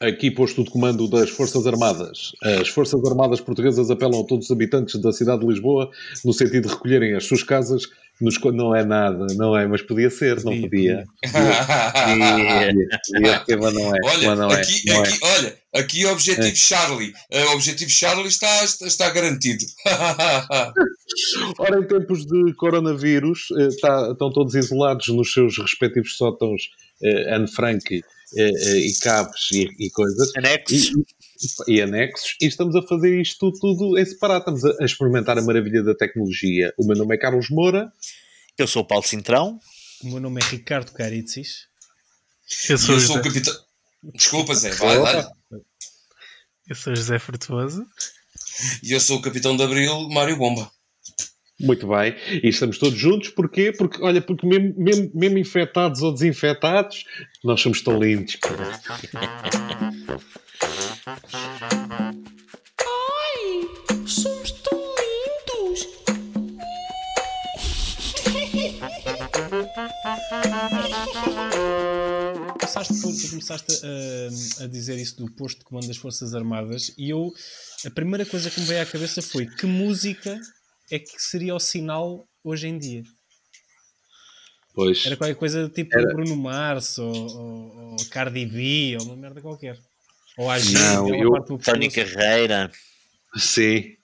Aqui posto de comando das Forças Armadas. As Forças Armadas Portuguesas apelam a todos os habitantes da cidade de Lisboa no sentido de recolherem as suas casas. Nos... Não é nada, não é, mas podia ser, não podia. podia, podia mas não é. Olha, não é, aqui, não aqui, é. olha, aqui o objetivo é. Charlie. O objetivo Charlie está, está garantido. Ora, em tempos de coronavírus, está, eh, estão todos isolados nos seus respectivos sótãos eh, Anne Frank e, e cabos e, e, coisas. Anexos. E, e, anexos. E estamos a fazer isto tudo em separado. Estamos a, a, experimentar a maravilha da tecnologia. O meu nome é Carlos Moura. Eu sou o Paulo Cintrão. O meu nome é Ricardo Caritzis. Eu sou, eu sou o capitão. Desculpa, Zé. Vai, vai. Eu sou José Frutuoso. E eu sou o capitão de Abril, Mário Bomba. Muito bem. E estamos todos juntos, porquê? Porque, olha, porque mesmo, mesmo, mesmo infectados ou desinfetados, nós somos tão lindos. Ai, somos tão lindos. Começaste, tu começaste a, a dizer isso do posto de comando das Forças Armadas e eu, a primeira coisa que me veio à cabeça foi que música é que seria o sinal hoje em dia. Pois. Era qualquer coisa tipo Era... Bruno Mars ou, ou, ou, Cardi B ou uma merda qualquer. Ou a Não, eu... Tony Carreira. Sim.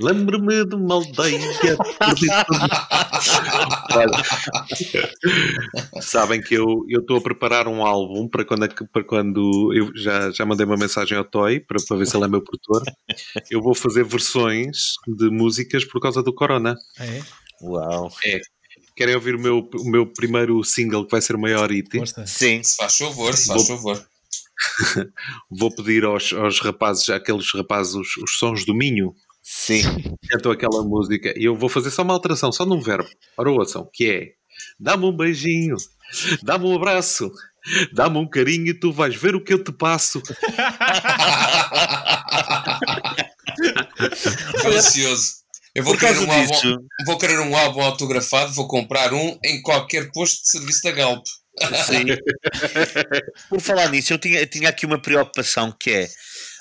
Lembro-me de uma aldeia. sabem que eu estou a preparar um álbum para quando, para quando eu já, já mandei uma mensagem ao Toy para, para ver se ele é meu produtor. Eu vou fazer versões de músicas por causa do Corona. Ah, é? Uau! É. Querem ouvir o meu, o meu primeiro single que vai ser o maior hit? Sim. Se faz favor, se faz favor. vou pedir aos, aos rapazes, aqueles rapazes, os, os sons do Minho, Sim. Cantou aquela música e eu vou fazer só uma alteração, só num verbo. Ora, ouçam, que é dá-me um beijinho, dá-me um abraço, dá-me um carinho e tu vais ver o que eu te passo. Delicioso. Eu vou querer, um álbum, vou querer um álbum autografado, vou comprar um em qualquer posto de serviço da Galp. Sim. Por falar nisso, eu tinha, eu tinha aqui uma preocupação que é.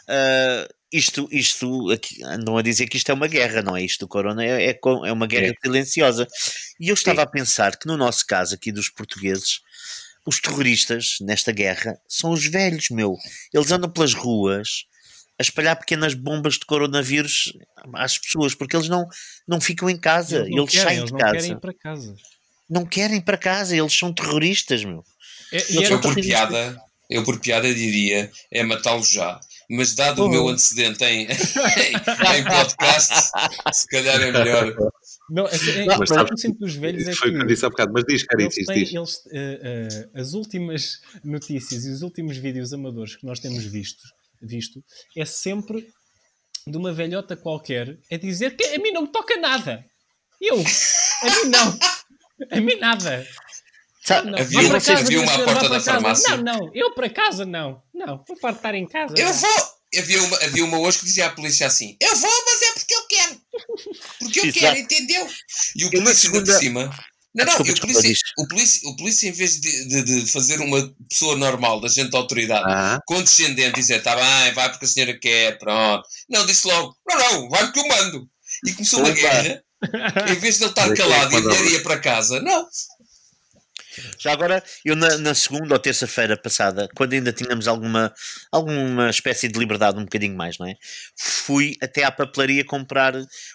Uh, isto, isto aqui, andam a dizer que isto é uma guerra, não é? Isto do corona é, é, é uma guerra é. silenciosa. E eu estava a pensar que no nosso caso aqui dos portugueses, os terroristas nesta guerra são os velhos, meu. Eles andam pelas ruas a espalhar pequenas bombas de coronavírus às pessoas, porque eles não, não ficam em casa, eles, eles querem, saem eles de casa. Não querem ir para casa. Não querem ir para casa, eles são terroristas, meu. É, eu, por piada, eu por piada diria é matá-los já mas dado oh. o meu antecedente em, em, em podcast, se calhar é melhor. Não, é, é, não, mas sabes, o que dos velhos é foi que. Foi o que disse há bocado, mas diz, cara, eles diz, têm, diz. Eles, uh, uh, as últimas notícias e os últimos vídeos amadores que nós temos visto, visto é sempre de uma velhota qualquer a dizer que a mim não me toca nada. Eu, a mim não. A mim nada. Não, havia, não havia uma à porta da farmácia. Não, não, eu para casa não. Não, vou farto estar em casa. Eu não. vou. Havia uma, havia uma hoje que dizia à polícia assim: Eu vou, mas é porque eu quero. Porque eu quero, entendeu? E o polícia segunda... por cima. Não, não, desculpa, o, polícia, o, polícia, o polícia, em vez de, de, de, fazer uma pessoa normal, da gente da autoridade, ah. condescendente, dizer: Está bem, vai porque a senhora quer, pronto. Não, disse logo: Não, não, vai porque eu mando. E começou uma guerra. em vez de ele estar calado e a mulher ia para casa, não, já agora, eu na, na segunda ou terça-feira passada, quando ainda tínhamos alguma, alguma espécie de liberdade, um bocadinho mais, não é? Fui até à papelaria comprar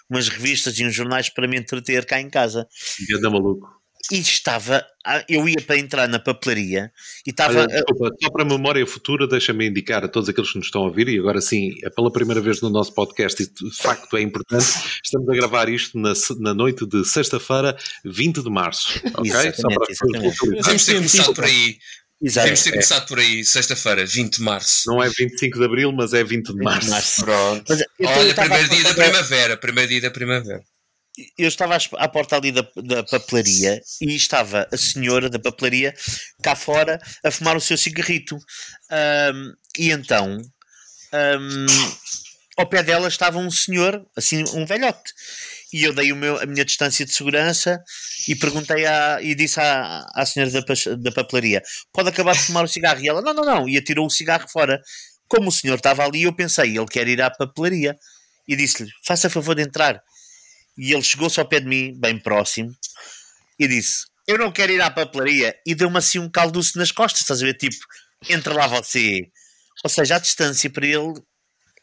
umas revistas e uns jornais para me entreter cá em casa. Ganda maluco e estava, eu ia para entrar na papelaria e estava. Olha, desculpa, só para a memória futura, deixa-me indicar a todos aqueles que nos estão a ouvir, e agora sim, é pela primeira vez no nosso podcast, e de facto é importante, estamos a gravar isto na, na noite de sexta-feira, 20 de março. Ok? Só para Vamos ter começado por aí. Exato. Devemos ter é. começado por aí, sexta-feira, 20 de março. Não é 25 de abril, mas é 20 de março. março. Pronto. Mas, Olha, primeiro dia da primavera. Primeiro dia da primavera eu estava à porta ali da, da, papelaria e estava a senhora da papelaria cá fora a fumar o seu cigarrito. Um, e então, um, ao pé dela estava um senhor, assim, um velhote. e eu dei o meu, a minha distância de segurança e perguntei à, e disse à, à senhora da, da papelaria: pode acabar de fumar o cigarro? E ela: não, não, não, e atirou o cigarro fora. Como o senhor estava ali, eu pensei: ele quer ir à papelaria. E disse-lhe: faça favor de entrar. E ele chegou-se ao pé de mim, bem próximo, e disse: Eu não quero ir à papelaria. E deu-me assim um calduço nas costas, estás a ver? Tipo, entra lá você. Ou seja, a distância para ele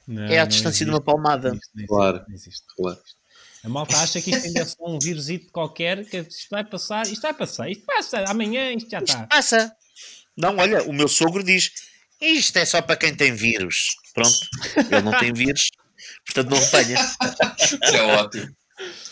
não, é a distância de uma palmada. Não existe, claro. Não existe. claro. A malta acha que isto ainda é só um vírusito qualquer, que isto vai passar, isto vai passar, isto passa, amanhã isto já está. Passa. Não, olha, o meu sogro diz: isto é só para quem tem vírus. Pronto, ele não tem vírus, portanto não apanha. Isso é ótimo.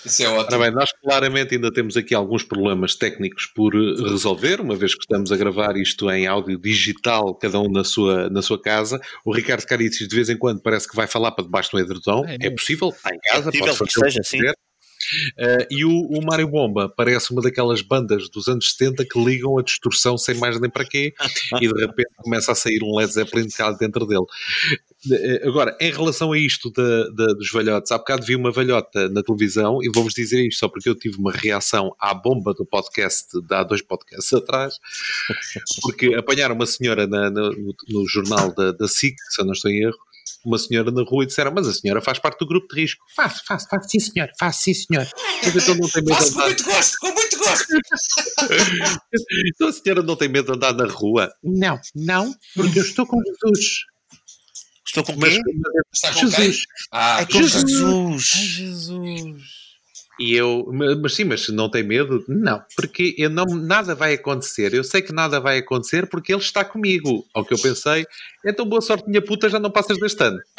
Isso é ótimo. Ora bem, nós claramente ainda temos aqui alguns problemas técnicos por eh, resolver, uma vez que estamos a gravar isto em áudio digital, cada um na sua, na sua casa. O Ricardo Caricis de vez em quando parece que vai falar para debaixo do edredom. É, é possível, está em casa, é pode fazer que seja, sim. Uh, e o, o Mário Bomba parece uma daquelas bandas dos anos 70 que ligam a distorção sem mais nem para quê e de repente começa a sair um Led Zeppelin cá dentro dele. Uh, agora, em relação a isto de, de, dos velhotes, há bocado vi uma velhota na televisão e vou-vos dizer isto só porque eu tive uma reação à bomba do podcast de há dois podcasts atrás, porque apanharam uma senhora na, no, no, jornal da, da SIC, se eu não estou em erro, uma senhora na rua e disseram, mas a senhora faz parte do grupo de risco. Faz, faz, faz, sim senhor, faz, sim senhor. Mas então não tem medo Faço de andar. com muito gosto, com muito gosto. então a senhora não tem medo de andar na rua? Não, não, porque eu estou com Jesus. Estou com quem? Está com Jesus. Quem? Ah, é com Jesus. Jesus. Ai, Jesus. E eu, mas sim, mas não tem medo? Não, porque eu não, nada vai acontecer. Eu sei que nada vai acontecer porque ele está comigo. Ao que eu pensei, então boa sorte, minha puta, já não passas deste ano.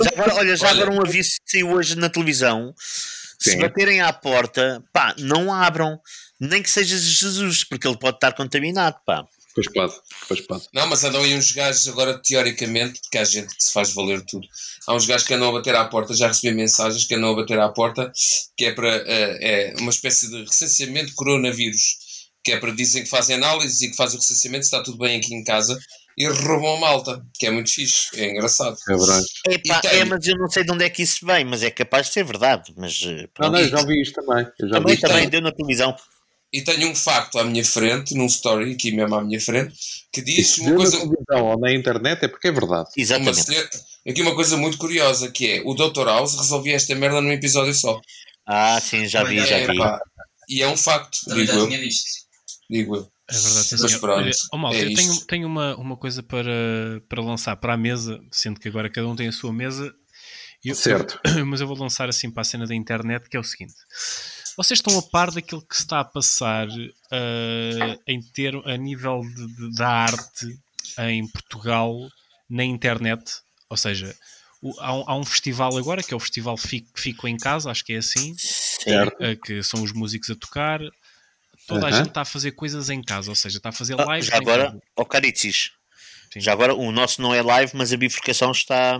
já agora, olha, já agora um aviso que saiu hoje na televisão. Sim. Se baterem à porta, pá, não abram, nem que seja Jesus, porque ele pode estar contaminado, pá. Pois pode, pois pode. Não, mas andam aí uns gajos agora, teoricamente, porque há gente que se faz valer tudo. Há uns gajos que andam a bater à porta, já recebi mensagens que andam a bater à porta, que é para uh, é uma espécie de recenseamento de coronavírus, que é para dizem que fazem análises e que fazem o recenseamento, está tudo bem aqui em casa, e roubam a malta, que é muito fixe, é engraçado. É verdade. Epá, tem... É, mas eu não sei de onde é que isso vem, mas é capaz de ser verdade. Mas, eh, não, não, eu já vi isto também. Eu já também, também deu na televisão. E tenho um facto à minha frente, num story, aqui mesmo à minha frente, que diz uma coisa. Na ou na internet é porque é verdade. Exatamente. Uma, aqui uma coisa muito curiosa que é: o Dr. House resolvia esta merda num episódio só. Ah, sim, já vi, já vi. Pá, e é um facto, Também digo eu. Digo eu. É verdade, sim, senhor. Olha, oh, Malta, é eu tenho, tenho uma, uma coisa para, para lançar para a mesa, sendo que agora cada um tem a sua mesa. Eu, certo. mas eu vou lançar assim para a cena da internet, que é o seguinte. Vocês estão a par daquilo que se está a passar uh, em ter, a nível de, de, da arte em Portugal na internet? Ou seja, o, há, um, há, um, festival agora que é o Festival Fico, Fico em Casa, acho que é assim, uh, que são os músicos a tocar. Toda a gente está a fazer coisas em casa, ou seja, está a fazer live. Ah, agora, o Caritzis, Sim. Já agora, o nosso não é live, mas a bifurcação está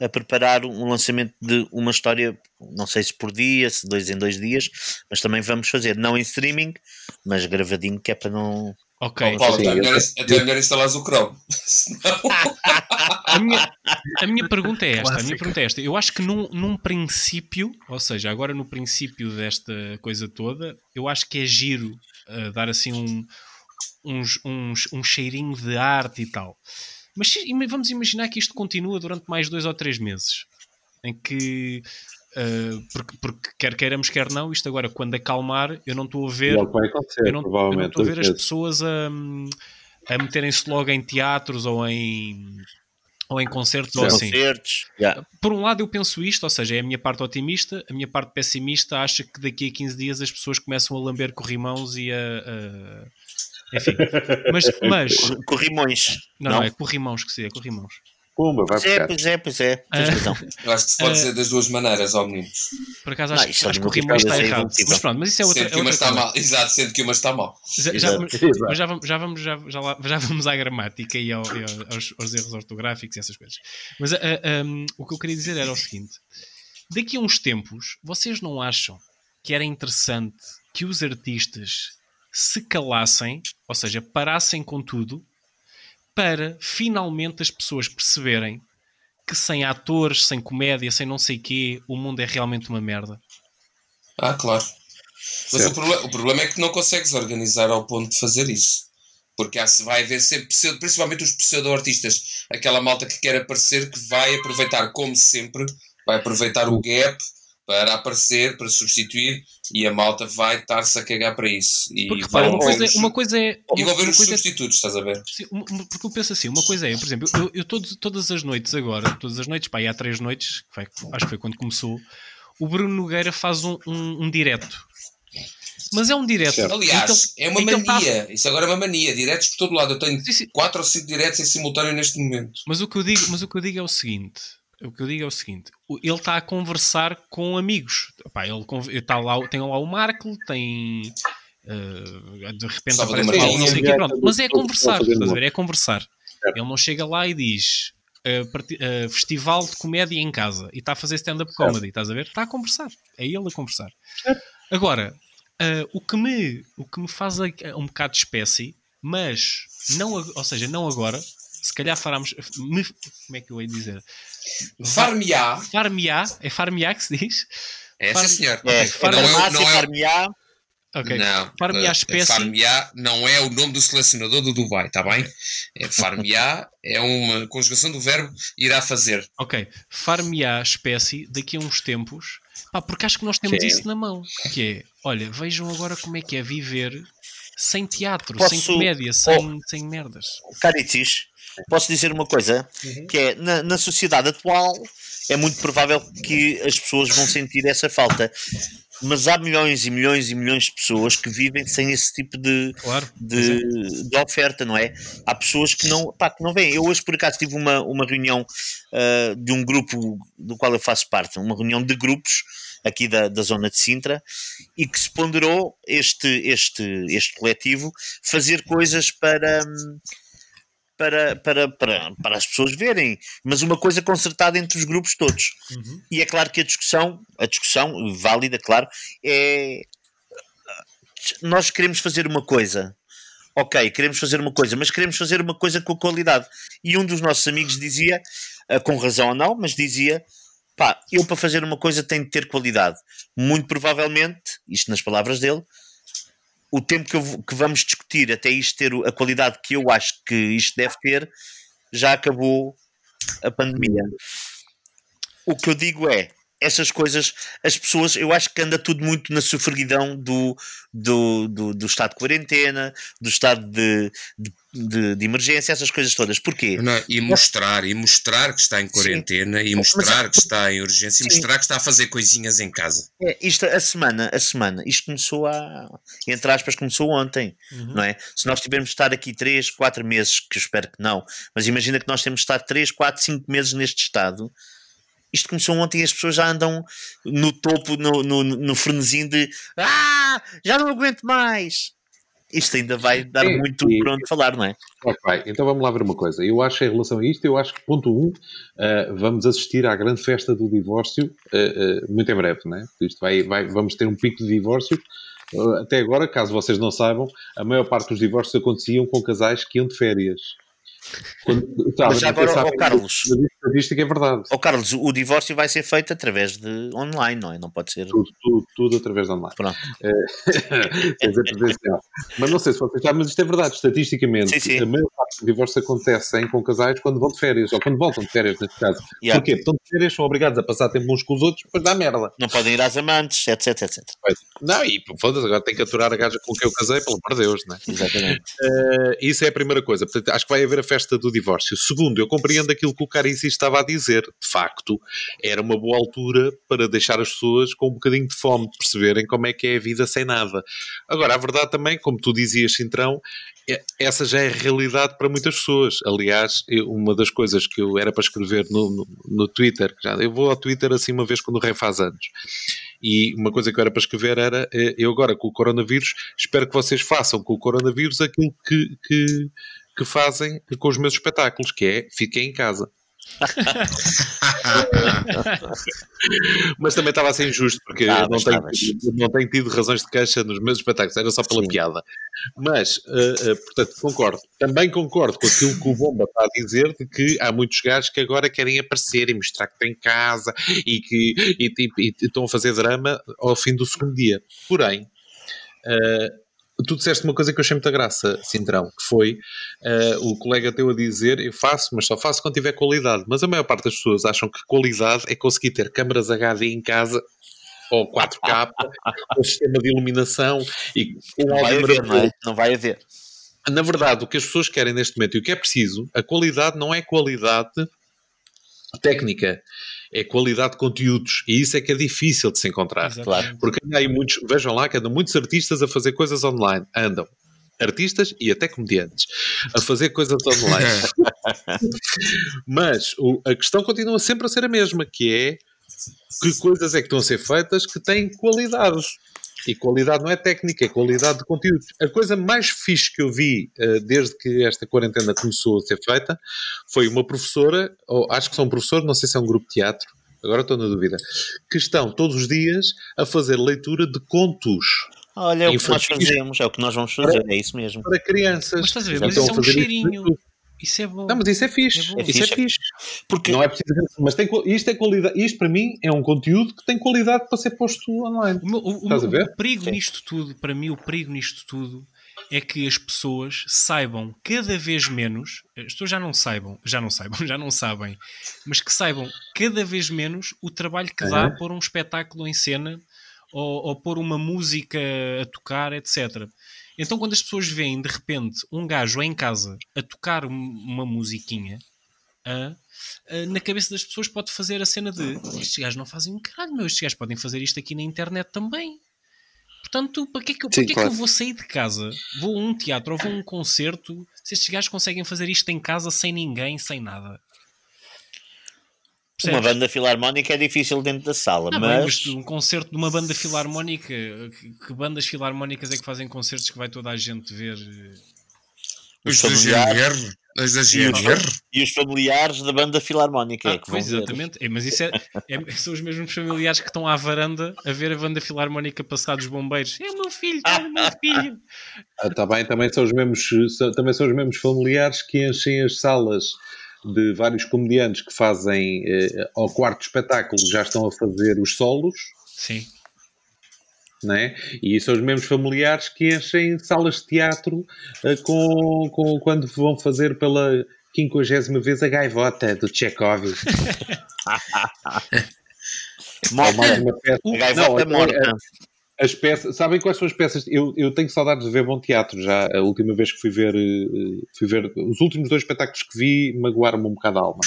a preparar um lançamento de uma história, não sei se por dia, se dois em dois dias, mas também vamos fazer, não em streaming, mas gravadinho, que é para não. Ok. Paulo, até, é melhor, até melhor instalares o Chrome. a, minha, a minha pergunta é esta: a minha pergunta é esta. Eu acho que num, num princípio, ou seja, agora no princípio desta coisa toda, eu acho que é giro uh, dar assim um uns, uns, um cheirinho de arte e tal. Mas vamos imaginar que isto continua durante mais dois ou três meses, em que uh, porque, porque, quer queiramos, quer não, isto agora quando acalmar, eu não estou a ver, eu não, estou a ver as pessoas a, a meterem-se logo em teatros ou em ou em concertos ou assim. Concertos, yeah. Por um lado eu penso isto, ou seja, é a minha parte otimista, a minha parte pessimista acha que daqui a 15 dias as pessoas começam a lamber corrimãos e a, a enfim, mas. mas corrimões. Não, não, é corrimãos que se é, corrimãos. Pumba, vai pois é, pois é, pois é. Tens razão. Eu acho que se pode dizer das duas maneiras, ó meninos. Por acaso acho, não, acho que o corrimões está errado. Mas pronto, mas isso é outra. Sendo que é uma está mal. Exato, sendo que uma está mal. Já, já, mas já vamos, já, vamos, já, já, já vamos à gramática e, ao, e aos, aos, erros ortográficos e essas coisas. Mas uh, um, o que eu queria dizer era o seguinte: daqui a uns tempos, vocês não acham que era interessante que os artistas se calassem, ou seja, parassem com tudo, para finalmente as pessoas perceberem que sem atores, sem comédia, sem não sei quê, o mundo é realmente uma merda. Ah, claro. Mas o, proble o, problema é que não consegues organizar ao ponto de fazer isso. Porque há, vai haver sempre, principalmente os pseudo-artistas, aquela malta que quer aparecer, que vai aproveitar, como sempre, vai aproveitar o gap para aparecer, para substituir, e a malta vai estar-se a cagar para isso. E porque, repara, uma, coisa, é, uma coisa é. E vão ver os é substitutos, é, estás a ver? Sim, porque eu penso assim, uma coisa é, por exemplo, eu, eu todos, todas as noites agora, todas as noites, pá, há três noites, foi, acho que foi quando começou, o Bruno Nogueira faz um, um, um direto. Mas é um direto. Aliás, então, é uma então mania. Tá... Isso agora é uma mania. Diretos por todo lado. Eu tenho sim, sim. quatro ou cinco diretos em simultâneo neste momento. Mas o que eu digo, mas o que eu digo é o seguinte: o que eu digo é o seguinte: ele está a conversar com amigos. Epá, ele está lá, tem lá o Marco, tem. Uh, de repente aparece lá, não sei o quê, pronto. Mas é conversar, estás a ver? É conversar. Ele não chega lá e diz uh, uh, festival de comédia em casa e está a fazer stand-up comedy, estás a ver? Está a conversar. É ele a conversar. Agora, o, que me, o que me faz um bocado de espécie, mas não, ou seja, não agora, se calhar faremos. Me, como é que eu ia dizer? Farmiá. Farmiá. É Farmiá que se diz? É, Far... sim, senhor. É, não, é, não é, Farmiá. Ok. Não, Farmiá espécie. Farmiá não é o nome do selecionador do Dubai, está bem? É, Farmiá é uma conjugação do verbo irá fazer. Ok. Farmiá espécie daqui a uns tempos. Pá, porque acho que nós temos Sim. isso na mão. Que é, olha, vejam agora como é que é viver sem teatro, Posso... sem comédia, sem, oh. sem merdas. Caritis, posso dizer uma coisa, uhum. que é, na, na sociedade atual, é muito provável que as pessoas vão sentir essa falta mas há milhões e milhões e milhões de pessoas que vivem sem esse tipo de, claro, de, é. de, oferta, não é? Há pessoas que não, pá, que não vêm. Eu hoje, por acaso, tive uma, uma reunião uh, de um grupo do qual eu faço parte, uma reunião de grupos aqui da, da zona de Sintra e que se ponderou este, este, este coletivo fazer coisas para. Hum, para, para, para, para as pessoas verem, mas uma coisa concertada entre os grupos todos. Uhum. E é claro que a discussão, a discussão válida, claro, é nós queremos fazer uma coisa. Ok, queremos fazer uma coisa, mas queremos fazer uma coisa com qualidade. E um dos nossos amigos dizia, ah, com razão ou não, mas dizia: pá, eu para fazer uma coisa tenho de ter qualidade. Muito provavelmente, isto nas palavras dele, o tempo que, eu, que, vamos discutir até isto ter a qualidade que eu acho que isto deve ter, já acabou a pandemia. O que eu digo é, essas coisas, as pessoas, eu acho que anda tudo muito na sofreguidão do, do, do, do estado de quarentena, do estado de, de, de, emergência, essas coisas todas. Porquê? Não, e mostrar, e mostrar que está em quarentena, Sim. e mostrar Mas, que está em urgência, Sim. e mostrar que está a fazer coisinhas em casa. É, isto, a semana, a semana, isto começou a, entre aspas, começou ontem, uhum. não é? Se nós tivermos de estar aqui 3, 4 meses, que eu espero que não, mas imagina que nós temos de estar 3, 4, 5 meses neste estado, isto começou ontem e as pessoas já andam no topo, no, no, no frenesim de Ah, já não aguento mais. Isto ainda vai dar é, muito para onde falar, não é? Ok, então vamos lá ver uma coisa. Eu acho, em relação a isto, eu acho que, ponto 1, um, uh, vamos assistir à grande festa do divórcio uh, uh, muito em breve, não é? Isto vai, vai, vamos ter um pico de divórcio. até agora, caso vocês não saibam, a maior parte dos divórcios aconteciam com casais que iam de férias. Quando, tá, Mas agora, oh, Carlos, a estadística é verdade. Oh, Carlos, o divórcio vai ser feito através de online, não é? Não pode ser. Tudo, tudo, tudo através de online. Pronto. É, mas não sei se vocês sabem, mas isto é verdade. Estatisticamente, sim, sim. a maior parte dos divórcios acontecem com casais quando vão de férias, ou quando voltam de férias, neste caso. Yeah. Porquê? Estão de férias, são obrigados a passar tempo uns com os outros, depois dá merda. Não podem ir às amantes, etc, etc. Não, e foda-se, agora tem que aturar a gaja com quem eu casei, pelo amor de Deus, não é? Exatamente. Uh, isso é a primeira coisa. Portanto, acho que vai haver a festa do divórcio. Segundo, eu compreendo aquilo que o Carici estava a dizer. De facto, era uma boa altura para deixar as pessoas com um bocadinho de fome, perceberem como é que é a vida sem nada. Agora, a verdade também, como tu dizias, Cintrão, é, essa já é realidade para muitas pessoas. Aliás, uma das coisas que eu era para escrever no, no, no Twitter, já, eu vou ao Twitter assim uma vez quando o rei faz anos. E uma coisa que eu era para escrever era: eh, eu agora com o coronavírus, espero que vocês façam com o coronavírus aquilo que, que, que fazem com os meus espetáculos, que é fiquem em casa. Mas também estava a ser injusto, porque ah, não, tenho, não tenho tido razões de queixa nos meus espetáculos, era só pela Sim. piada. Mas, uh, uh, portanto, concordo. Também concordo com aquilo que o Bomba está a dizer, de que há muitos gajos que agora querem aparecer e mostrar que têm casa e que e, e, e, estão a fazer drama ao fim do segundo dia. Porém, uh, tu disseste uma coisa que eu achei muita graça, Cintrão, que foi uh, o colega teu a dizer: eu faço, mas só faço quando tiver qualidade. Mas a maior parte das pessoas acham que qualidade é conseguir ter câmaras HD em casa ou 4K, com sistema de iluminação e não vai haver, não, é? não vai haver. Na verdade, o que as pessoas querem neste momento e o que é preciso, a qualidade não é qualidade técnica é qualidade de conteúdos. E isso é que é difícil de se encontrar. Claro. Porque aí muitos, vejam lá que andam muitos artistas a fazer coisas online. Andam. Artistas e até comediantes a fazer coisas online. Mas o, a questão continua sempre a ser a mesma, que é que coisas é que estão a ser feitas que têm qualidade. E qualidade não é técnica, é qualidade de conteúdo. A coisa mais fixe que eu vi uh, desde que esta quarentena começou a ser feita foi uma professora, ou acho que são um professor, não sei se é um grupo de teatro, agora estou na dúvida, que estão todos os dias a fazer leitura de contos. Olha, é o que nós fazemos, é o que nós vamos fazer, para, é isso mesmo. Para crianças. Mas estás a ver, mas isso é um cheirinho. Isso é bom. Não, mas isso é fixe. É isso fixe. é fixe. Porque não é preciso. Mas tem, isto é qualidade. Isto para mim é um conteúdo que tem qualidade para ser posto online. O, o, Estás o, a ver? o perigo Sim. nisto tudo, para mim, o perigo nisto tudo é que as pessoas saibam cada vez menos, as pessoas já não saibam, já não saibam, já não sabem, mas que saibam cada vez menos o trabalho que dá pôr um espetáculo em cena ou, ou pôr uma música a tocar, etc. Então, quando as pessoas veem de repente um gajo em casa a tocar uma musiquinha, a, a, na cabeça das pessoas pode fazer a cena de estes gajos não fazem um caralho, meu, estes gajos podem fazer isto aqui na internet também. Portanto, para que, é que, Sim, que, claro. é que eu vou sair de casa? Vou a um teatro ou vou a um concerto se estes gajos conseguem fazer isto em casa sem ninguém, sem nada? Percebes? Uma banda filarmónica é difícil dentro da sala, ah, mas... mas... um concerto de uma banda filarmónica, que, que, bandas filarmónicas é que fazem concertos que vai toda a gente ver? Os, os da GNR, as da GNR. E os familiares da banda filarmónica. Ah, é que pois, exatamente, é, mas isso é, é, são os mesmos familiares que estão à varanda a ver a banda filarmónica passar dos bombeiros. É o meu filho, é o meu filho. Ah, tá bem, também são os mesmos, também são os mesmos familiares que enchem as salas de vários comediantes que fazem eh, ao quarto espetáculo já estão a fazer os solos. Sim. Né? E são os mesmos familiares que enchem salas de teatro eh, com, com, quando vão fazer pela quinquagésima vez a gaivota do Chekhov. mais uma peça. Gaivota não, morta as peças, sabem quais são as peças? Eu, eu tenho saudades de ver bom teatro já. A última vez que fui ver, eh, fui ver os últimos dois espetáculos que vi, magoaram-me um bocado a alma.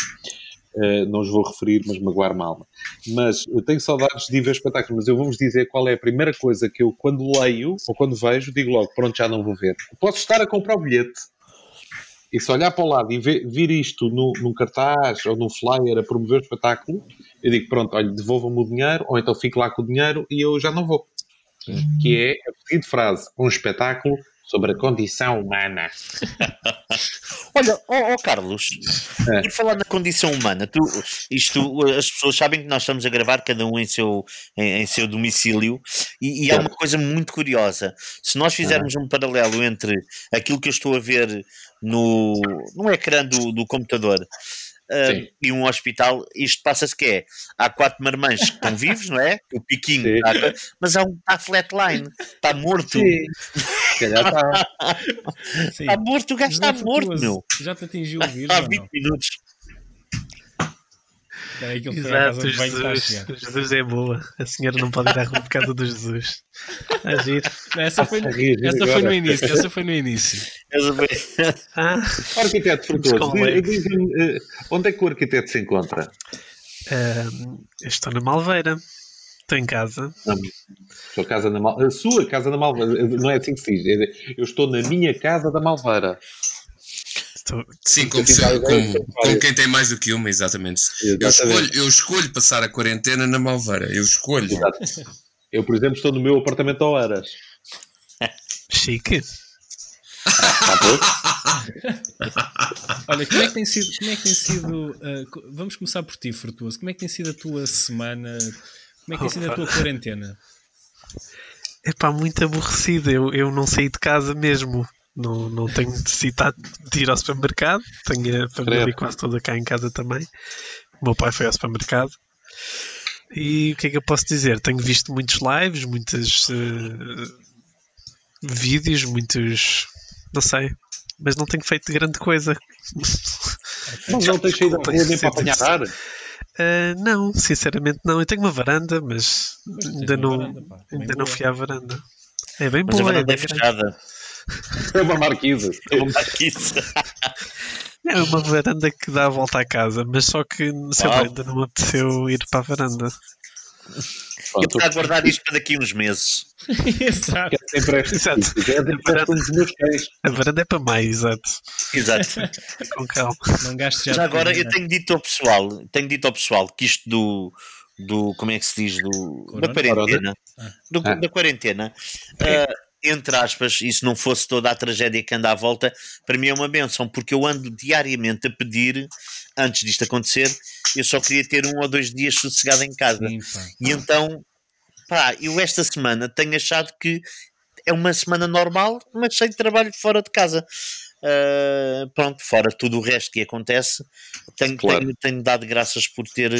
Uh, não os vou referir, mas magoar-me a alma. Mas eu tenho saudades de ver espetáculos, mas eu vou-vos dizer qual é a primeira coisa que eu, quando leio ou quando vejo, digo logo: pronto, já não vou ver. Posso estar a comprar o bilhete e se olhar para o lado e ver, vir isto no, num cartaz ou num flyer a promover o espetáculo, eu digo: pronto, olha, devolvam-me o dinheiro, ou então fico lá com o dinheiro e eu já não vou que é a seguinte frase: um espetáculo sobre a condição humana. Olha, oh, oh Carlos, é. por falar na condição humana, tu, isto, as pessoas sabem que nós estamos a gravar cada um em seu, em, em seu domicílio e, e há uma coisa muito curiosa. Se nós fizermos um paralelo entre aquilo que eu estou a ver no, no ecrã do, do computador uh, e um hospital, isto passa-se que é, há quatro marmães que estão vivos, não é? O piquinho, tá, mas há um está flatline, está morto. Sim. está. está morto, o gajo está morto, meu. Já te atingiu o vírus. Há 20 minutos. É Exato, Jesus, Jesus é boa. A senhora não pode ir à rua por causa do Jesus. Agir. Essa foi, essa foi no início. Essa foi no início. Essa foi. Ah, arquiteto Frutoso, eh, onde é que o arquiteto se encontra? Uh, estou na Malveira. Estou em casa. Não, sua casa na Mal... A sua casa na Malveira. Não é assim que se diz. Eu estou na minha casa da Malveira. Estou... Sim, como, se, como, como, quem tem mais do que uma, exatamente. exatamente. Eu, escolho, eu escolho passar a quarentena na Malveira. Eu escolho. Exato. Eu, por exemplo, estou no meu apartamento ao Aras. Chique. Olha, como é que tem sido. Como é que tem sido uh, vamos começar por ti, Fortuoso. Como é que tem sido a tua semana? Como é que tem sido a tua quarentena? É pá, muito aborrecido. Eu, eu não saí de casa mesmo. Não, não tenho necessidade de ir ao supermercado. Tenho a família quase toda cá em casa também. O meu pai foi ao supermercado. E o que é que eu posso dizer? Tenho visto muitos lives, muitos uh, vídeos, muitos. Não sei. Mas não tenho feito grande coisa. Mas não tens saído nem para apanhar ar? Uh, não, sinceramente não. Eu tenho uma varanda, mas, mas ainda, não, varanda, ainda não fui à varanda. É bem mas boa. A varanda é, é fechada. É uma marquise. É uma marquise. É uma varanda que dá a volta à casa, mas só que sei lá, ainda não me apeteceu ir para a varanda. Eu estou a guardar isto para daqui uns meses. exato. exato. A varanda é para mais, exato. Exato. Com calma. Não já. já agora, eu tenho dito ao pessoal, tenho dito ao pessoal que isto do, do como é que se diz, do, da quarentena, ah. do, ah. da quarentena, uh, entre aspas, e se não fosse toda a tragédia que anda à volta, para mim é uma benção, porque eu ando diariamente a pedir, antes disto acontecer, eu só queria ter um ou dois dias sossegado em casa. Sim, e então, pá, eu esta semana tenho achado que é uma semana normal, mas sem trabalho fora de casa. Uh, pronto, fora tudo o resto que acontece, tenho, claro. tenho, tenho dado graças por ter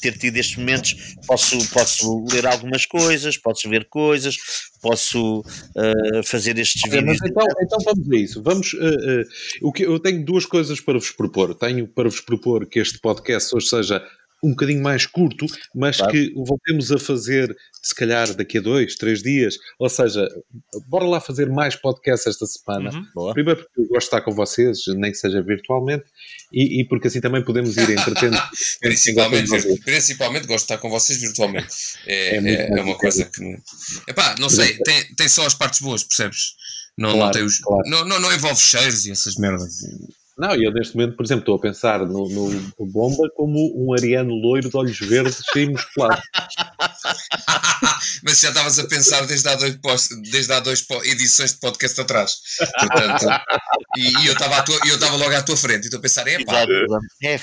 ter tido estes momentos, posso, posso ler algumas coisas, posso ver coisas, posso uh, fazer estes okay, vídeos. Então, então vamos a isso. Vamos, uh, uh, o que, eu tenho duas coisas para vos propor. Tenho para vos propor que este podcast hoje seja um bocadinho mais curto, mas claro. que voltemos a fazer, se calhar, daqui a dois, três dias. Ou seja, bora lá fazer mais podcasts esta semana. Uhum. Primeiro porque eu gosto de estar com vocês, nem que seja virtualmente, e, e porque assim também podemos ir entretendo. principalmente, principalmente gosto de estar com vocês virtualmente. É, é, é, é uma coisa que. Epá, não sei, tem, tem só as partes boas, percebes? Não, claro, não, tem os, claro. não, não, não envolve cheiros e essas merdas. Não, e eu neste momento, por exemplo, estou a pensar no, no, no Bomba como um ariano loiro de olhos verdes e musculado. Mas já estavas a pensar desde há, dois, desde há dois edições de podcast atrás. Portanto, e, e eu estava logo à tua frente e estou a pensar, é pá. É,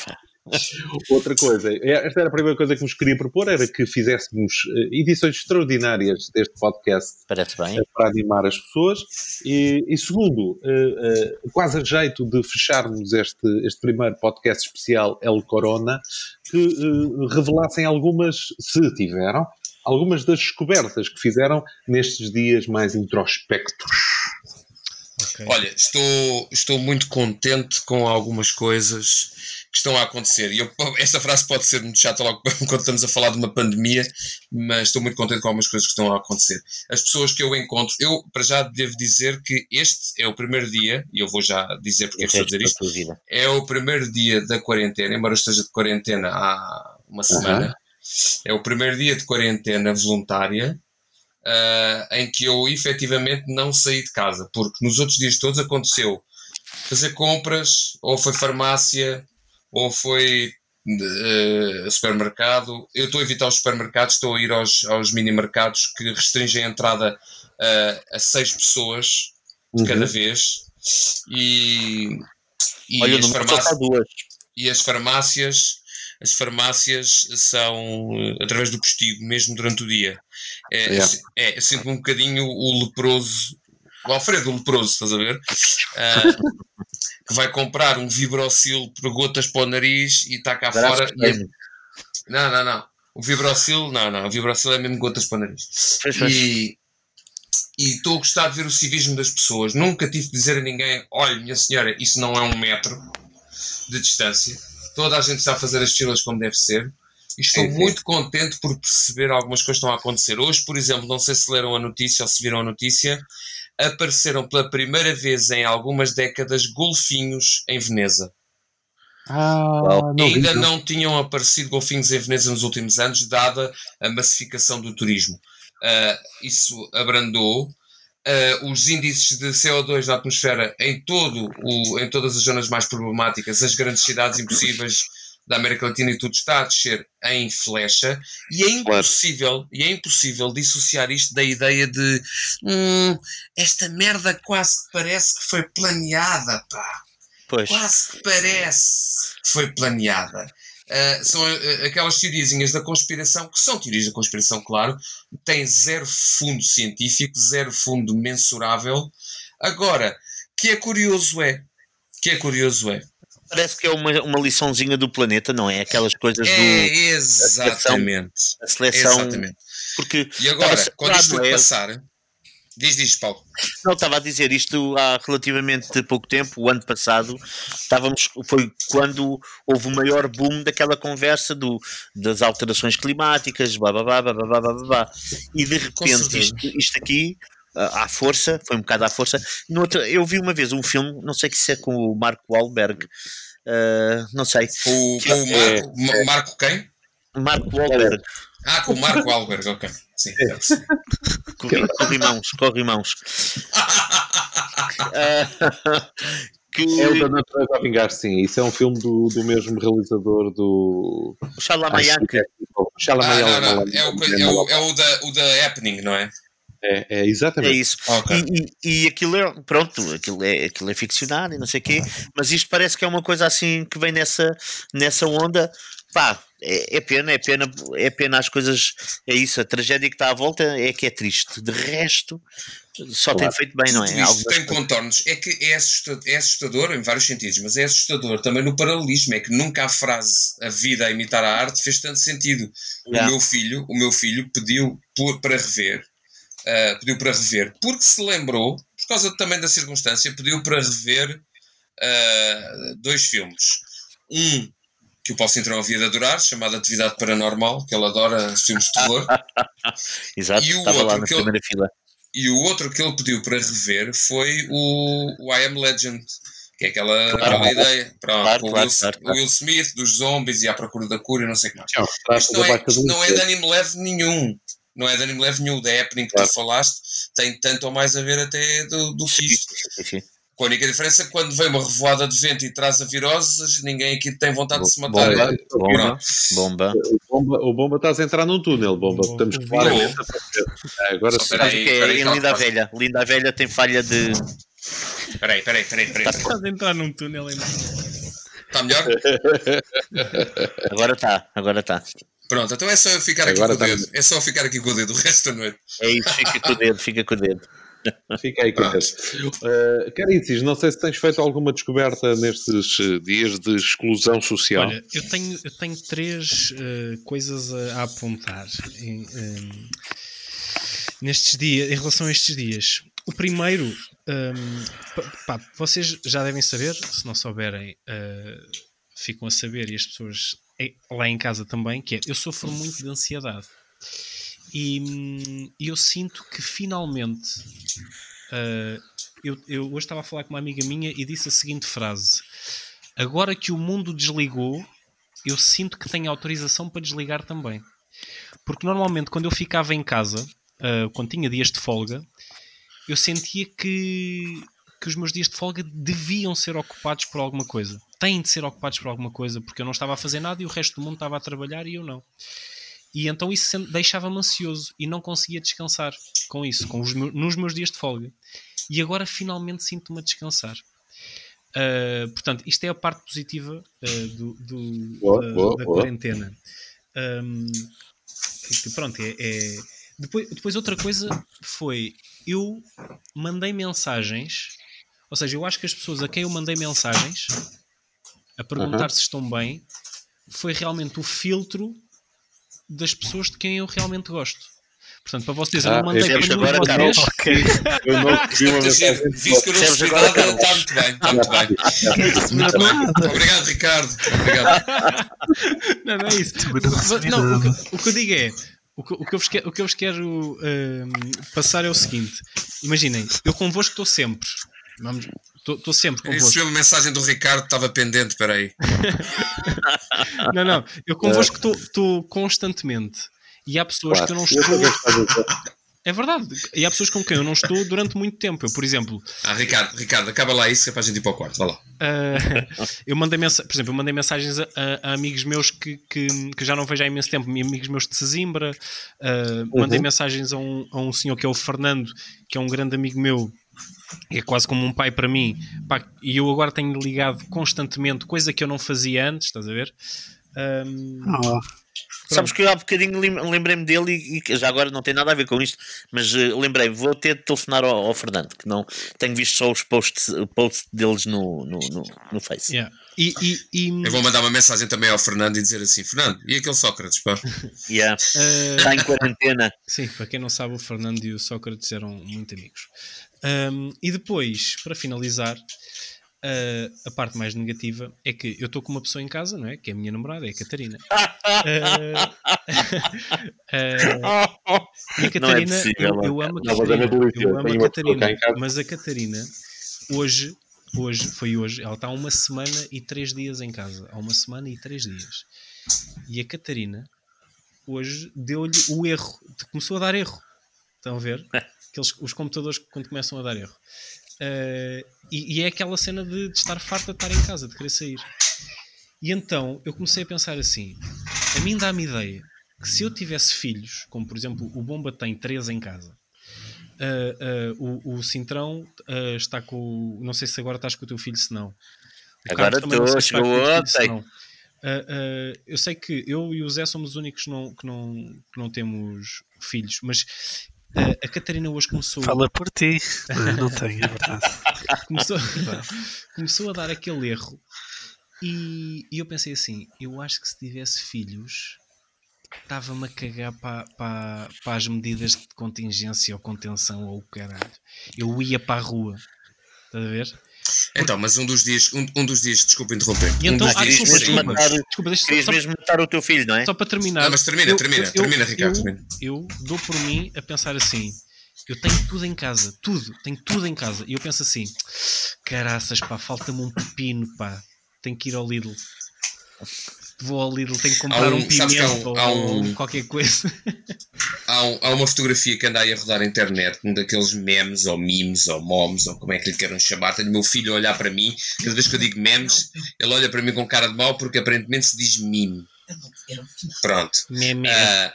Outra coisa, é, esta era a primeira coisa que nos queria propor, era que fizéssemos eh, edições extraordinárias deste podcast Parece bem. para animar as pessoas. E, e segundo, uh, uh, quase a jeito de fecharmos este, este primeiro podcast especial El Corona, que uh, revelassem algumas, se tiveram, algumas das descobertas que fizeram nestes dias mais introspectos. Okay. Olha, estou, estou muito contente com algumas coisas que estão a acontecer. E eu, esta frase pode ser muito chata logo quando estamos a falar de uma pandemia, mas estou muito contente com algumas coisas que estão a acontecer. As pessoas que eu encontro, eu para já devo dizer que este é o primeiro dia, e eu vou já dizer porque é que estou a dizer isto, é o primeiro dia da quarentena, embora eu esteja de quarentena há uma semana, uhum. é o primeiro dia de quarentena voluntária. Uh, em que eu efetivamente não saí de casa, porque nos outros dias todos aconteceu fazer compras, ou foi farmácia, ou foi uh, supermercado. Eu estou a evitar os supermercados, estou a ir aos, aos mini-mercados que restringem a entrada uh, a seis pessoas de uhum. cada vez. E, e, Olha, as farmácias, e as farmácias as farmácias são através do postigo, mesmo durante o dia. É, yeah. é, é sinto um bocadinho o leproso, o Alfredo leproso, estás a ver? Uh, que vai comprar um vibrocil para gotas para o nariz e está cá fora. E... É- não, não, não. O vibrocil, não, não. O vibrocil é mesmo gotas para o nariz. E estou a gostar de ver o civismo das pessoas. Nunca tive de dizer a ninguém: olha, minha senhora, isso não é um metro de distância. Toda a gente está a fazer as filas como deve ser. E estou muito contente por perceber algumas coisas que estão a acontecer. Hoje, por exemplo, não sei se leram a notícia ou se viram a notícia, apareceram pela primeira vez em algumas décadas golfinhos em Veneza. Ah, não Ainda não tinham aparecido golfinhos em Veneza nos últimos anos, dada a massificação do turismo. Uh, isso abrandou. Uh, os índices de CO2 na atmosfera em, todo o, em todas as zonas mais problemáticas, as grandes cidades impossíveis, da América Latina e tudo está a descer em flecha e é impossível, claro. e é impossível dissociar isto da ideia de hum, esta merda quase que parece que foi planeada, pá. Pois. Quase que parece que foi planeada. Uh, são uh, aquelas teoriazinhas da conspiração, que são teorias da conspiração, claro, têm zero fundo científico, zero fundo mensurável. Agora, que é curioso é, que é curioso é, parece que é uma, uma liçãozinha do planeta, não é? Aquelas coisas é, do. Exatamente. A seleção. Exatamente. Porque e agora, quando isto é... passar. Diz, diz, Paulo. Não, estava a dizer isto há relativamente pouco tempo, o ano passado, estávamos, foi quando houve o maior boom daquela conversa do, das alterações climáticas, blá blá blá blá blá blá blá, e de repente isto, isto aqui à força, foi um bocado à força. Noutra, eu vi uma vez um filme, não sei se é com o Marco Wahlberg, uh, não sei. O, com o Marco, é, Marco quem? Marco Wahlberg. Ah, com o Marco Wahlberg, ok. Sim, corri, corrimãos, corrimãos. uh, que... É o da Natureza a Vingar, sim. Isso é um filme do, do mesmo realizador do. O. É, Shalamayank. Ah, não, não. É, o, é, o, é o, da, o da Happening, não é? É, é, exatamente. É isso. Okay. E, e, e, aquilo é, pronto, aquilo é, aquilo é ficcionado e não sei o quê, mas isto parece que é uma coisa assim que vem nessa, nessa onda. Pá, é, é, pena, é pena, é pena as coisas, é isso, a tragédia que está à volta é que é triste. De resto, só claro. tem feito bem, não é? Tem contornos. É que é assustador, é assustador em vários sentidos, mas é assustador também no paralelismo. É que nunca a frase a vida a imitar a arte fez tanto sentido. Yeah. O meu filho, o meu filho pediu por, para rever uh, pediu para rever, porque se lembrou, por causa também da circunstância, pediu para rever uh, dois filmes. Um que o Paulo Cintrão havia de adorar, chamado Atividade Paranormal, que ele adora filmes de terror. Exato, e o estava lá na primeira ele, fila. E o outro que ele pediu para rever foi o, o I Am Legend, que é aquela, claro, aquela ideia. Claro, o, Will, claro, o, Will, Smith, dos zombies e à procura da cura e não sei o que mais. Não, isto não é, isto não é de anime leve nenhum não é de anime leve nenhum, da happening que claro. tu falaste, tem tanto ou mais a ver até do, do. Com a única diferença quando vem uma revoada de vento e traz a viroses, ninguém aqui tem vontade de se matar. Bomba, bomba, bomba. O bomba, o bomba estás a entrar num túnel, bomba. Estamos claramente a Agora sim. Peraí, peraí, em Linda Velha. Linda Velha tem falha de. Peraí, peraí, peraí. peraí. Estás a entrar num túnel ainda. Está melhor? agora está, agora está. Pronto, então é só eu ficar aqui Agora com o dedo. É só ficar aqui com o dedo o resto da noite. É isso, fica com o dedo, fica com o dedo. Fica aí com o dedo. Uh, Caricis, não sei se tens feito alguma descoberta nestes uh, dias de exclusão social. Olha, eu tenho, eu tenho três uh, coisas a, a apontar em, um, nestes dias, em relação a estes dias. O primeiro, um, pá, vocês já devem saber, se não souberem, uh, ficam a saber e as pessoas lá em casa também, que é eu sofro muito de ansiedade. E, e eu sinto que finalmente uh, eu, eu hoje estava a falar com uma amiga minha e disse a seguinte frase: Agora que o mundo desligou, eu sinto que tenho autorização para desligar também. Porque normalmente quando eu ficava em casa, uh, quando tinha dias de folga, eu sentia que, que os meus dias de folga deviam ser ocupados por alguma coisa têm de ser ocupados por alguma coisa, porque eu não estava a fazer nada e o resto do mundo estava a trabalhar e eu não. E então isso deixava-me ansioso e não conseguia descansar com isso, com os meus, nos meus dias de folga. E agora finalmente sinto-me a descansar. Uh, portanto, isto é a parte positiva uh, do, do boa, da, boa, da boa. quarentena. Um, que, pronto, é, é, Depois, depois outra coisa foi eu mandei mensagens, ou seja, eu acho que as pessoas a quem eu mandei mensagens a perguntar se estão bem, foi realmente o filtro das pessoas de quem eu realmente gosto. Portanto, para vocês, ah, eu não mandei para nenhum agora, de vocês. Okay. Eu não vi uma mensagem. Visto que eu não recebi nada, está muito bem. Está muito bem. Muito bem. Obrigado, Ricardo. Obrigado. Não, não é isso. Não, o, que, o que eu digo é. O que, o que, eu, vos quero, o que eu vos quero uh, passar é o seguinte: imaginem, eu convosco estou sempre. Vamos, Estou sempre convosco. Isso foi uma mensagem do Ricardo, estava pendente, espera aí. não, não, eu convosco estou constantemente. E há pessoas claro. que eu não estou. É verdade. E há pessoas com quem eu não estou durante muito tempo. Eu, por exemplo. Ah, Ricardo, Ricardo, acaba lá isso que é para a gente ir para o quarto. Vá lá. Uh, eu mandei mensagens, por exemplo, eu mandei mensagens a, a amigos meus que, que, que, já não vejo há imenso tempo, amigos meus de Sesimbra. Uh, uhum. Mandei mensagens a um, a um senhor que é o Fernando, que é um grande amigo meu, é quase como um pai para mim. Pá, e eu agora tenho ligado constantemente, coisa que eu não fazia antes, estás a ver? Um, oh. Sabes que eu há bocadinho lembrei-me dele e, e, já agora não tem nada a ver com isto, mas uh, lembrei-me, vou ter de telefonar ao, ao, Fernando, que não tenho visto só os posts, posts deles no, no, no, no Face. Yeah. E, e, e, Eu vou mandar uma mensagem também ao Fernando e dizer assim: Fernando, e aquele Sócrates? Pá? yeah. uh... Está em quarentena. Sim, para quem não sabe, o Fernando e o Sócrates eram muito amigos. Um, e depois, para finalizar, Uh, a parte mais negativa é que eu estou com uma pessoa em casa, não é? Que é a minha namorada, é a Catarina. Uh, uh, e a Catarina, é eu, eu, amo a Catarina, eu amo a Catarina, mas a Catarina hoje, hoje, foi hoje, ela está há uma semana e três dias em casa. Há uma semana e três dias. E a Catarina hoje deu-lhe o erro, começou a dar erro. Estão a ver? Aqueles, os computadores quando começam a dar erro. Uh, e, e, é aquela cena de, de, estar farta de estar em casa, de querer sair. E então eu comecei a pensar assim: a mim dá-me ideia que se eu tivesse filhos, como por exemplo o Bomba tem três em casa, uh, uh, o, o Cintrão está com. Não sei se agora estás com o teu filho, se não. agora estou, chegou ontem. eu sei que eu e o Zé somos os únicos que não, que não, que não temos filhos, mas a Catarina hoje começou. Fala por ti, não tenho, é verdade. começou, começou a dar aquele erro e, e, eu pensei assim: eu acho que se tivesse filhos, estava-me a cagar para, para, para as medidas de contingência ou contenção ou o caralho. Eu ia para a rua, estás a ver? Então, mas um dos dias, um, um dos dias, desculpa interromper. E um então, dos ah, dias desculpa, desculpa, matar, desculpa, deixa, querias só, mesmo matar o teu filho, não é? Só para terminar. Não, mas termina, eu, termina, eu, termina, Ricardo. Eu, termina. eu dou por mim a pensar assim: eu tenho tudo em casa, tudo, tenho tudo em casa. E eu penso assim: caraças, pá, falta-me um pepino, pá, tenho que ir ao Lidl vou ao Lidl, tenho que comprar um, um pimento há um, ou qualquer coisa. Há, um, há, uma fotografia que anda aí a rodar na internet, um daqueles memes ou memes ou moms ou como é que lhe queiram chamar. Tenho o meu filho a olhar para mim, cada vez que eu digo memes, ele olha para mim com cara de mau porque aparentemente se diz meme. Pronto. Meme. Uh,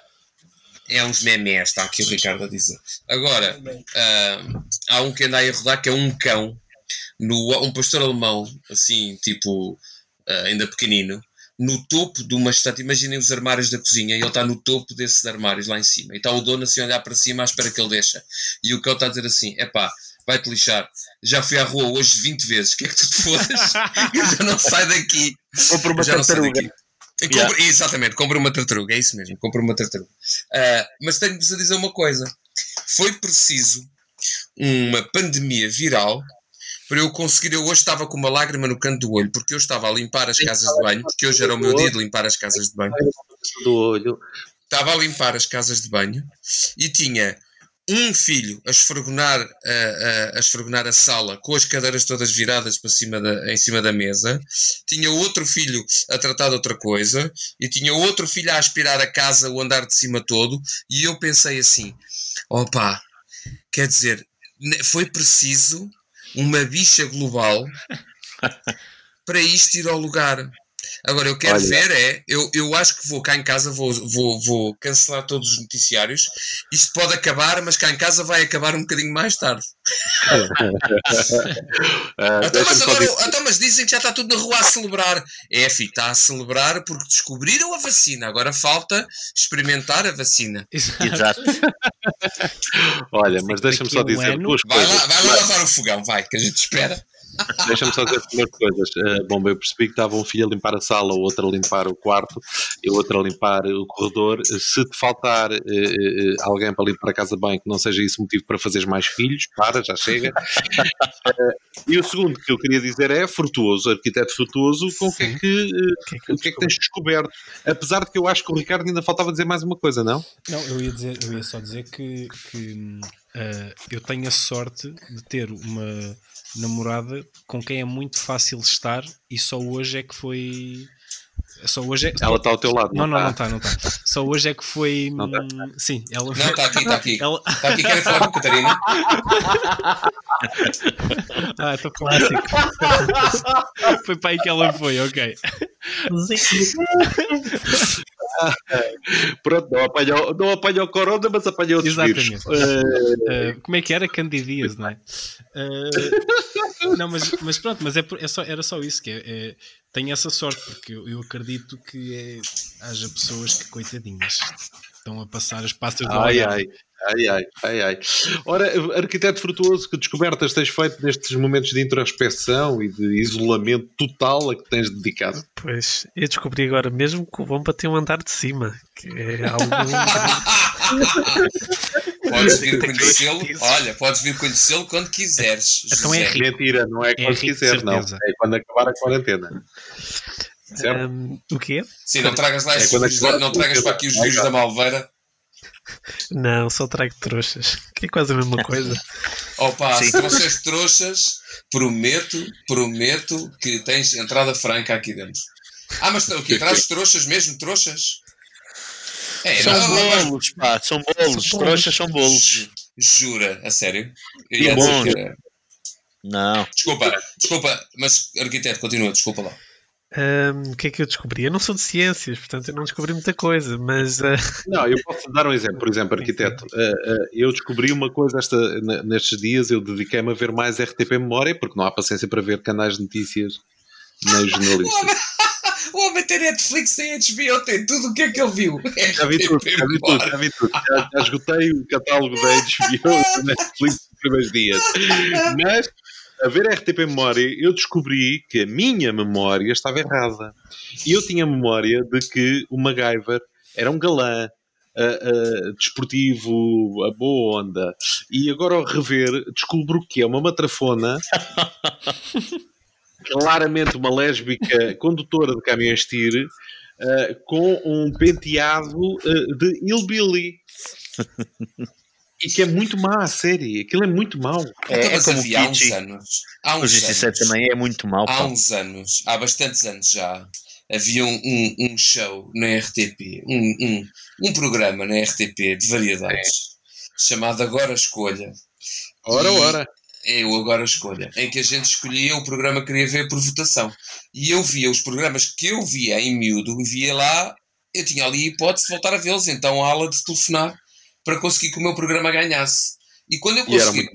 é uns memes, está aqui o Ricardo a dizer. Agora, uh, há um que anda aí a rodar que é um cão, no, um pastor alemão, assim, tipo, uh, ainda pequenino, no topo de uma estante. Imaginem os armários da cozinha e ele está no topo desses armários lá em cima. E está o dono assim a olhar para cima à espera que ele deixa. E o cão está a dizer assim: é pá, vai-te lixar. Já fui à rua hoje 20 vezes, que é que tu te fodas? Eu já não saio daqui. Compre uma tartaruga. Compre. Exatamente, compre uma tartaruga, é isso mesmo, compre uma tartaruga. Uh, mas tenho-vos a dizer uma coisa: foi preciso uma pandemia viral para eu conseguir. Eu hoje estava com uma lágrima no canto do olho, porque eu estava a limpar as casas de banho, porque hoje era o meu dia de limpar as casas de banho. Do olho. Estava a limpar as casas de banho e tinha um filho a esfregonar a, a, a, esfregonar a sala com as cadeiras todas viradas para cima da, em cima da mesa, tinha outro filho a tratar de outra coisa e tinha outro filho a aspirar a casa, o andar de cima todo, e eu pensei assim: opa, quer dizer, foi preciso uma bicha global para isto ir ao lugar. Agora, eu quero Olha. ver é, eu, eu acho que vou cá em casa, vou, vou, vou cancelar todos os noticiários. Isto pode acabar, mas cá em casa vai acabar um bocadinho mais tarde. uh, então, mas agora, então, mas dizem que já está tudo na rua a celebrar. É, filho, está a celebrar porque descobriram a vacina. Agora falta experimentar a vacina. Exato. Olha, mas deixa-me só dizer um duas vai coisas. Lá, vai lá lavar o fogão, vai, que a gente espera. Deixa-me só dizer duas coisas. Uh, bom, eu percebi que estava um filho a limpar a sala, o outro a limpar o quarto e o outro a limpar o corredor. Se te faltar uh, uh, alguém para limpar a casa bem, que não seja isso motivo para fazeres mais filhos, para, já chega. e o segundo que eu queria dizer é frutuoso, arquiteto frutuoso, com o que é que, o que, é que tens descoberto? Apesar de que eu acho que o Ricardo ainda faltava dizer mais uma coisa, não? Não, eu ia, dizer, eu ia só dizer que, que eu tenho a sorte de ter uma namorada com quem é muito fácil estar e só hoje é que foi Só hoje é... Ela está ao teu lado. Não, não, não está, não está. Só hoje é que foi. Não tá. Sim, ela Não, está aqui, está aqui. Ela... Está aqui, querem falar com a Catarina? ah, estou clássico. foi para aí que ela foi, ok. Pronto, não apanhou, não apanhou corona, mas apanhou outros Exatamente. vírus. Uh, como é que era? Candidias, não é? Uh, não, mas, mas pronto, mas é, é só, era só isso que é, é tenho essa sorte, porque eu, eu acredito que é, haja pessoas que, coitadinhas, estão a passar as passas do ai, ai, ai, ai, ai, ai. Ora, arquiteto frutuoso, que descobertas tens feito nestes momentos de introspecção e de isolamento total a que tens dedicado? Pois, eu descobri agora mesmo que o bomba tem um andar de cima, que é algo. podes vir conhecê-lo, olha, podes vir conhecê-lo quando quiseres. Então é mentira, não é, é quando quiser, não. É quando acabar a quarentena. Um, o quê? Sim, não tragas lá é vírus, não tragas para aqui os vírus da Malveira. Não, só trago trouxas, que é quase a mesma coisa. Opa, Sim. se trouxas trouxas, prometo, prometo que tens entrada franca aqui dentro. Ah, mas o quê? Trazes trouxas mesmo? Trouxas? É, são não, bolos, mas... pá, são bolos. São trouxas são bolos. Jura, a sério? Eu ia dizer que era... Não. Desculpa, desculpa, mas arquiteto, continua, desculpa lá. Um, o que é que eu descobri? Eu não sou de ciências, portanto eu não descobri muita coisa, mas. Uh... Não, eu posso dar um exemplo, por exemplo, arquiteto. Uh, uh, eu descobri uma coisa esta, nestes dias, eu dediquei-me a ver mais RTP Memória, porque não há paciência para ver canais de notícias nem jornalistas. O homem tem Netflix, tem HBO, tem tudo o que é que ele viu. Já vi tudo, já vi tudo, já vi tudo. Já, já esgotei o catálogo da HBO e da Netflix nos primeiros dias. Mas a ver a RTP Memória, eu descobri que a minha memória estava errada. E eu tinha memória de que o MacGyver era um galã, uh, uh, desportivo, a boa onda. E agora ao rever, descubro que é uma matrafona, claramente uma lésbica condutora de caminhões tire, uh, com um penteado de hillbilly e que é muito má a série. Aquilo é muito mau. É, então, é como havia há uns anos. Há uns o anos, também é muito mau. Há pá. uns anos, há bastantes anos já, havia um, um, um show na RTP, um, um, um, programa na RTP de variedades, é. chamado Agora Escolha. Ora, e ora. É o Agora Escolha, em que a gente escolhia o programa que queria ver por votação. E eu via os programas que eu via em miúdo, e via lá, eu tinha ali a hipótese de voltar a vê-los, então a aula de telefonar para conseguir que o meu programa ganhasse. E quando eu consegui,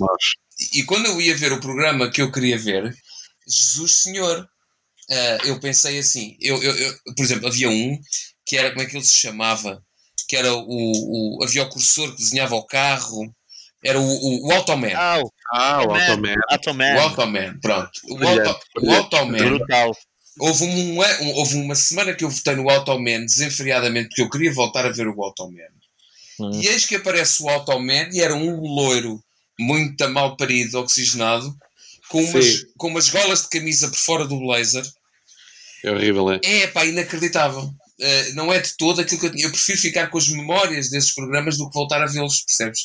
e, e quando eu ia ver o programa que eu queria ver, Jesus Senhor, uh, eu pensei assim, eu, eu, eu, por exemplo, havia um que era, como é que ele se chamava? Que era o, o havia o cursor que desenhava o carro, era o, o, o Automan. Ah, ah o Automan. Automan. O Automan, pronto. O, Auto, o Automan. Houve, um, houve uma semana que eu votei no Automan desenfreadamente porque eu queria voltar a ver o Automan. Hum. E eis que aparece o Automan e era um loiro muito mal parido, oxigenado, com umas, com umas golas de camisa por fora do blazer. É horrível, é? É, pá, inacreditável. Uh, não é de todo aquilo que eu tinha. Eu prefiro ficar com as memórias desses programas do que voltar a vê-los, percebes?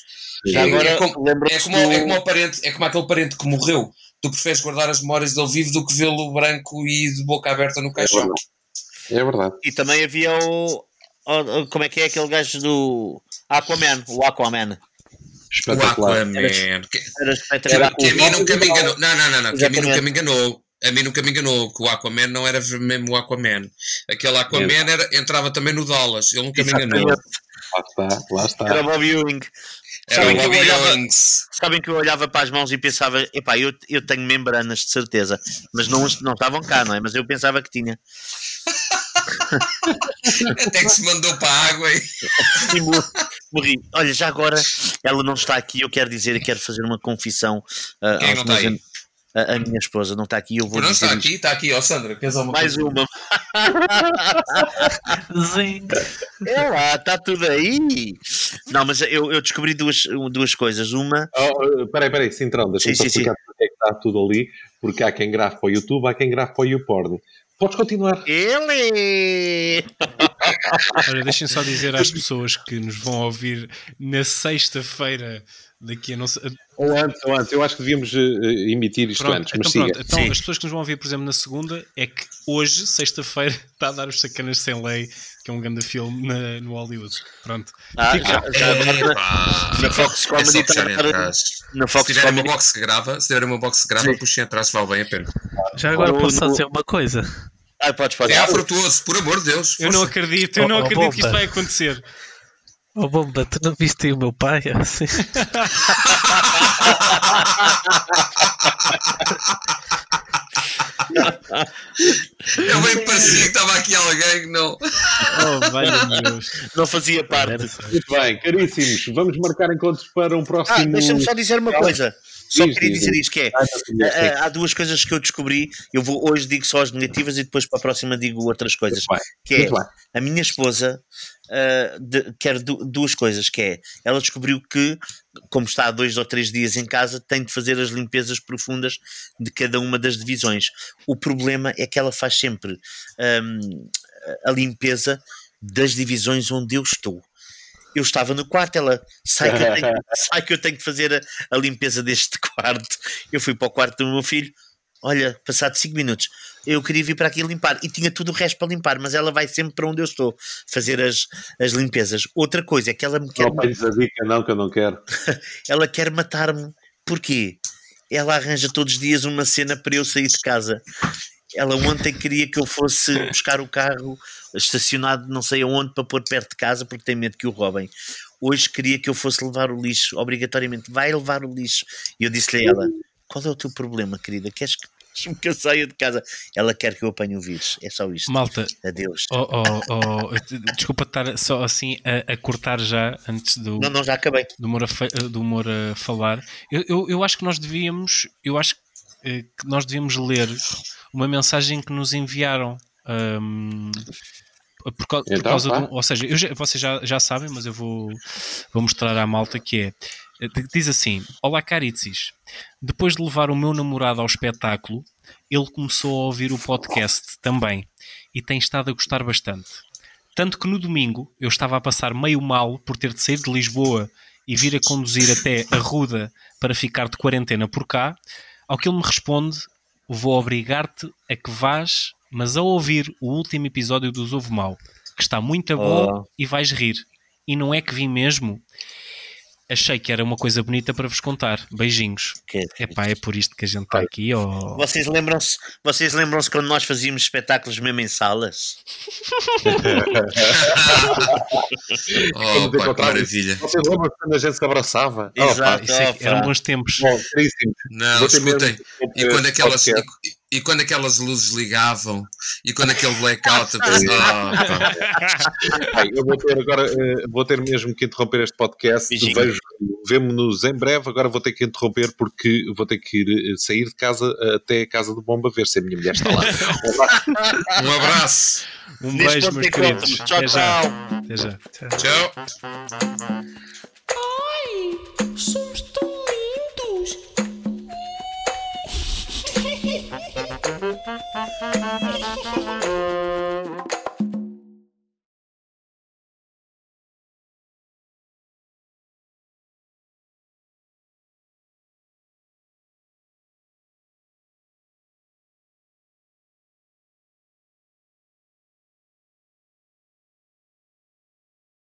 É, agora, é, como, é, como, é, como parente, é como aquele parente que morreu. Tu preferes guardar as memórias dele vivo do que vê-lo branco e de boca aberta no caixão. É verdade. É verdade. E também havia o. Como é que é aquele gajo do Aquaman, o Aquaman. Espetacular. O Aquaman. Era, espetacular. Que, que a mim nunca me enganou. Não, não, não, não. Que a mim nunca me enganou. A mim nunca me enganou que o Aquaman não era mesmo o Aquaman. Aquele Aquaman era, entrava também no Dallas. Ele nunca Exatamente. me enganou. Lá está, lá está. Era Bob Ewing. Era sabem, Bob que olhava, sabem que eu olhava para as mãos e pensava, epá, eu, eu tenho membranas de certeza, mas não, não estavam cá, não é? Mas eu pensava que tinha. Até que se mandou para a água e. morri. Olha, já agora ela não está aqui. Eu quero dizer e quero fazer uma confissão. Uh, Quem não está aí? A, a, minha esposa não está aqui. Eu vou não está aqui, está aqui, ó Sandra. Queres uma Mais coisa? uma. É lá, está tudo aí. Não, mas eu, eu descobri duas, duas coisas. Uma. Oh, oh peraí, peraí, Cintrão, deixa-me explicar sim. porque é que está tudo ali. Porque há quem grave para o YouTube, há quem grave para o YouPorn. Podes continuar. Ele! Olha, deixem só dizer às pessoas que nos vão ouvir na sexta-feira, daqui a não sei, Ou antes, ou antes. Eu acho que devíamos uh, emitir isto pronto, antes. Então, mas pronto. então as pessoas que nos vão ouvir, por exemplo, na segunda, é que hoje, sexta-feira, está a dar os Sacanas Sem Lei, que é um grande filme na, no Hollywood. Pronto. Ah, Fica... já, já agora na, na Fox Comedy está na Fox se tiver uma box que grava, se tiver uma box que grava, puxem atrás, vale bem a pena. Já agora posso só dizer uma coisa. Ah, podes, podes. É afrutuoso, por amor de Deus. Força. Eu não acredito, eu não oh, acredito que isto vai acontecer. Oh bomba, tu não viste o meu pai? Assim. Eu bem parecia que estava aqui alguém que não. Oh. Não fazia parte. Muito bem, caríssimos, vamos marcar encontros para um próximo. Ah, deixa-me só dizer uma coisa. Só diz, queria diz, dizer isto: que é, ah, há duas coisas que eu descobri. Eu vou hoje digo só as negativas e depois para a próxima digo outras coisas. Que é a minha esposa uh, de, quer du duas coisas: que é ela descobriu que, como está há dois ou três dias em casa, tem de fazer as limpezas profundas de cada uma das divisões. O problema é que ela faz sempre um, a limpeza das divisões onde eu estou eu estava no quarto, ela sai que eu tenho, sai que, eu tenho que fazer a, a, limpeza deste quarto. Eu fui para o quarto do meu filho, olha, passado 5 minutos, eu queria vir para aqui limpar e tinha tudo o resto para limpar, mas ela vai sempre para onde eu estou fazer as, as limpezas. Outra coisa é que ela me quer. Não a dica, não, que eu não quero. ela quer matar-me. Porquê? Ela arranja todos os dias uma cena para eu sair de casa. Ela ontem queria que eu fosse buscar o carro estacionado não sei aonde para pôr perto de casa porque tem medo que o roubem. Hoje queria que eu fosse levar o lixo, obrigatoriamente, vai levar o lixo. E eu disse-lhe a ela: qual é o teu problema, querida? Queres que que eu saia de casa. Ela quer que eu apanhe o vírus. É só isto. Malta. Adeus. Oh, oh, oh, desculpa estar só assim a, a, cortar já antes do. Não, não, já acabei. Do humor a, do humor a falar. Eu, eu, eu acho que nós devíamos. Eu acho que nós devíamos ler uma mensagem que nos enviaram. Um, por, por então, causa de, ou seja, já, vocês já, já sabem, mas eu vou, vou mostrar à malta que é. Diz assim: Olá, Caritzis. Depois de levar o meu namorado ao espetáculo, ele começou a ouvir o podcast também e tem estado a gostar bastante. Tanto que no domingo eu estava a passar meio mal por ter de sair de Lisboa e vir a conduzir até a Ruda para ficar de quarentena por cá, ao que ele me responde: Vou obrigar-te a que vás mas ao ouvir o último episódio do Ovo Mau, que está muito bom oh. e vais rir, e não é que vim mesmo, achei que era uma coisa bonita para vos contar. Beijinhos. Que... Epá, é por isto que a gente está aqui. Oh. Vocês lembram-se vocês lembram-se quando nós fazíamos espetáculos mesmo em salas? oh, pá, que maravilha. Vocês lembram-se quando a gente se abraçava? Exato. Oh, é, eram bons tempos. Bom, não, escutem. E quando aquelas... E quando aquelas luzes ligavam e quando aquele blackout oh, eu vou ter agora uh, vou ter mesmo que interromper este podcast. Vejo vemo-nos em breve. Agora vou ter que interromper porque vou ter que ir uh, sair de casa até a casa do bomba ver se a minha mulher está lá. Um abraço. Um beijo meus queridos. Tchau tchau. Até já. Tchau Thank you.